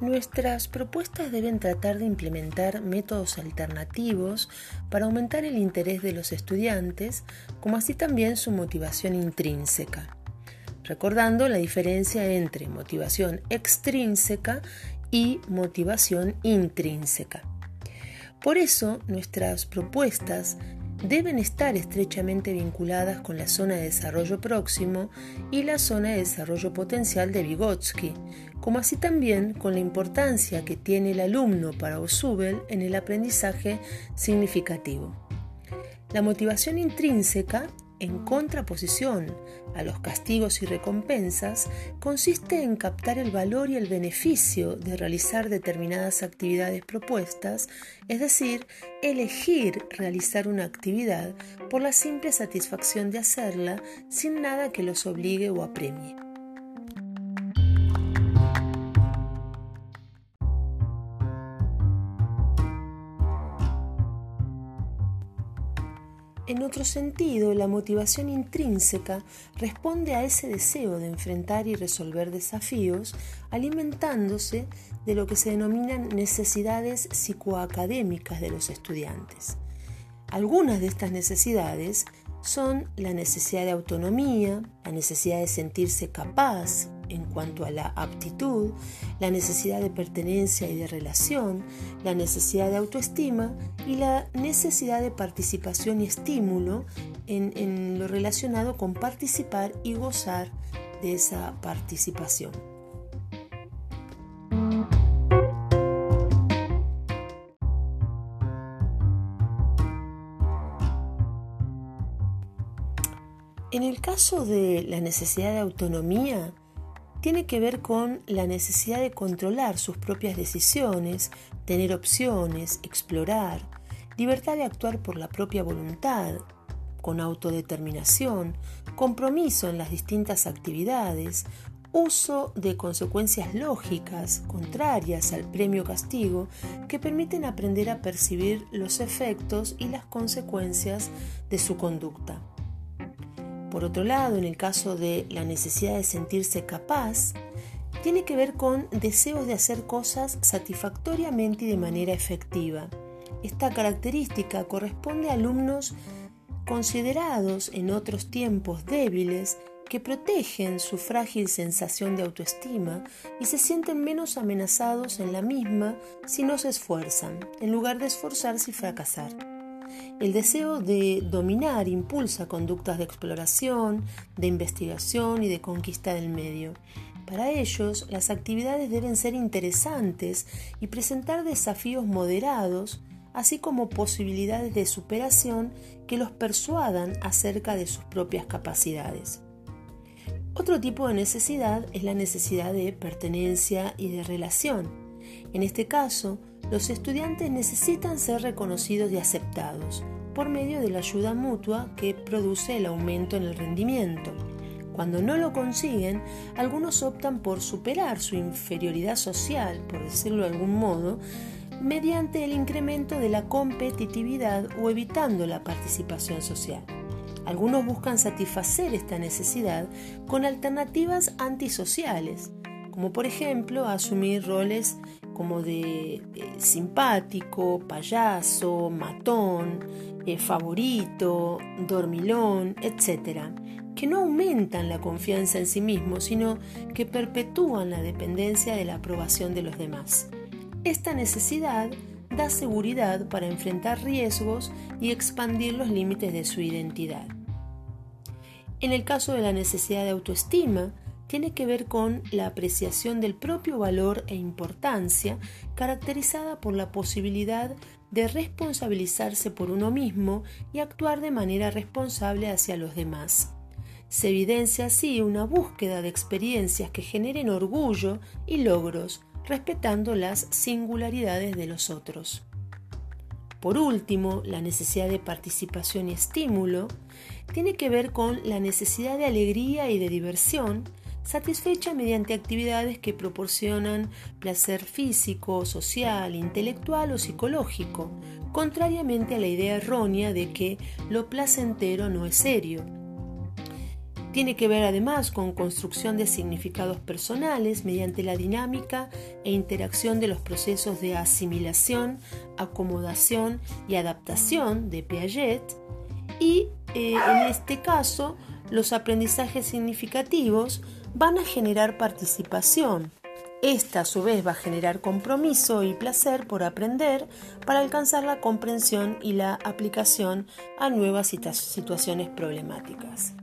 Nuestras propuestas deben tratar de implementar métodos alternativos para aumentar el interés de los estudiantes, como así también su motivación intrínseca, recordando la diferencia entre motivación extrínseca y motivación intrínseca. Por eso, nuestras propuestas deben estar estrechamente vinculadas con la zona de desarrollo próximo y la zona de desarrollo potencial de Vygotsky, como así también con la importancia que tiene el alumno para Osubel en el aprendizaje significativo. La motivación intrínseca en contraposición a los castigos y recompensas, consiste en captar el valor y el beneficio de realizar determinadas actividades propuestas, es decir, elegir realizar una actividad por la simple satisfacción de hacerla sin nada que los obligue o apremie. En otro sentido, la motivación intrínseca responde a ese deseo de enfrentar y resolver desafíos, alimentándose de lo que se denominan necesidades psicoacadémicas de los estudiantes. Algunas de estas necesidades son la necesidad de autonomía, la necesidad de sentirse capaz en cuanto a la aptitud, la necesidad de pertenencia y de relación, la necesidad de autoestima y la necesidad de participación y estímulo en, lo relacionado con participar y gozar de esa participación. En el caso de la necesidad de autonomía, tiene que ver con la necesidad de controlar sus propias decisiones, tener opciones, explorar, libertad de actuar por la propia voluntad, con autodeterminación, compromiso en las distintas actividades, uso de consecuencias lógicas contrarias al premio-castigo que permiten aprender a percibir los efectos y las consecuencias de su conducta. Por otro lado, en el caso de la necesidad de sentirse capaz, tiene que ver con deseos de hacer cosas satisfactoriamente y de manera efectiva. Esta característica corresponde a alumnos considerados en otros tiempos débiles que protegen su frágil sensación de autoestima y se sienten menos amenazados en la misma si no se esfuerzan, en lugar de esforzarse y fracasar. El deseo de dominar impulsa conductas de exploración, de investigación y de conquista del medio. Para ellos, las actividades deben ser interesantes y presentar desafíos moderados, así como posibilidades de superación que los persuadan acerca de sus propias capacidades. Otro tipo de necesidad es la necesidad de pertenencia y de relación. En este caso, los estudiantes necesitan ser reconocidos y aceptados por medio de la ayuda mutua que produce el aumento en el rendimiento. Cuando no lo consiguen, algunos optan por superar su inferioridad social, por decirlo de algún modo, mediante el incremento de la competitividad o evitando la participación social. Algunos buscan satisfacer esta necesidad con alternativas antisociales, como por ejemplo asumir roles como de simpático, payaso, matón, eh, favorito, dormilón, etc., que no aumentan la confianza en sí mismo, sino que perpetúan la dependencia de la aprobación de los demás. Esta necesidad da seguridad para enfrentar riesgos y expandir los límites de su identidad. En el caso de la necesidad de autoestima, tiene que ver con la apreciación del propio valor e importancia caracterizada por la posibilidad de responsabilizarse por uno mismo y actuar de manera responsable hacia los demás. Se evidencia así una búsqueda de experiencias que generen orgullo y logros, respetando las singularidades de los otros. Por último, la necesidad de participación y estímulo tiene que ver con la necesidad de alegría y de diversión satisfecha mediante actividades que proporcionan placer físico, social, intelectual o psicológico, contrariamente a la idea errónea de que lo placentero no es serio. Tiene que ver además con construcción de significados personales mediante la dinámica e interacción de los procesos de asimilación, acomodación y adaptación de Piaget y eh, en este caso los aprendizajes significativos van a generar participación. Esta a su vez va a generar compromiso y placer por aprender para alcanzar la comprensión y la aplicación a nuevas situaciones problemáticas.